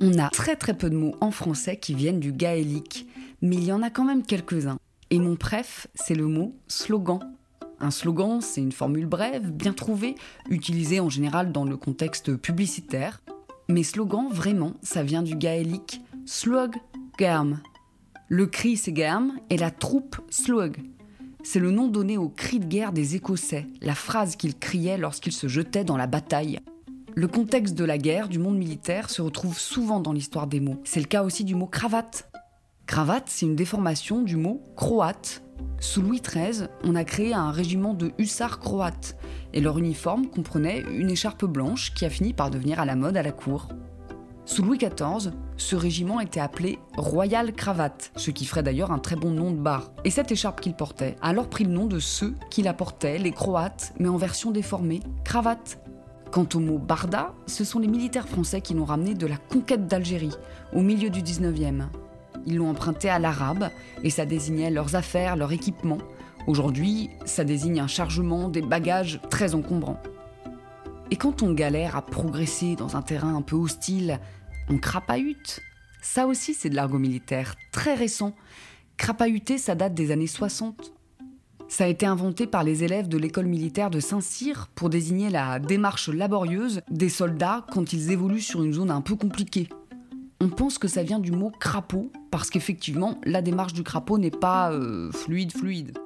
On a très très peu de mots en français qui viennent du gaélique, mais il y en a quand même quelques-uns. Et mon préf, c'est le mot slogan. Un slogan, c'est une formule brève, bien trouvée, utilisée en général dans le contexte publicitaire. Mais slogan, vraiment, ça vient du gaélique slog germ. Le cri, c'est germ, et la troupe, slog. C'est le nom donné au cri de guerre des Écossais, la phrase qu'ils criaient lorsqu'ils se jetaient dans la bataille. Le contexte de la guerre, du monde militaire, se retrouve souvent dans l'histoire des mots. C'est le cas aussi du mot cravate. Cravate, c'est une déformation du mot croate. Sous Louis XIII, on a créé un régiment de hussards croates, et leur uniforme comprenait une écharpe blanche qui a fini par devenir à la mode à la cour. Sous Louis XIV, ce régiment était appelé Royal Cravate, ce qui ferait d'ailleurs un très bon nom de bar. Et cette écharpe qu'il portait a alors pris le nom de ceux qui la portaient, les Croates, mais en version déformée, cravate. Quant au mot barda, ce sont les militaires français qui l'ont ramené de la conquête d'Algérie, au milieu du 19e. Ils l'ont emprunté à l'arabe, et ça désignait leurs affaires, leur équipement. Aujourd'hui, ça désigne un chargement, des bagages très encombrants. Et quand on galère à progresser dans un terrain un peu hostile, on crapahute. Ça aussi, c'est de l'argot militaire, très récent. Crapahuter, ça date des années 60. Ça a été inventé par les élèves de l'école militaire de Saint-Cyr pour désigner la démarche laborieuse des soldats quand ils évoluent sur une zone un peu compliquée. On pense que ça vient du mot crapaud, parce qu'effectivement, la démarche du crapaud n'est pas euh, fluide fluide.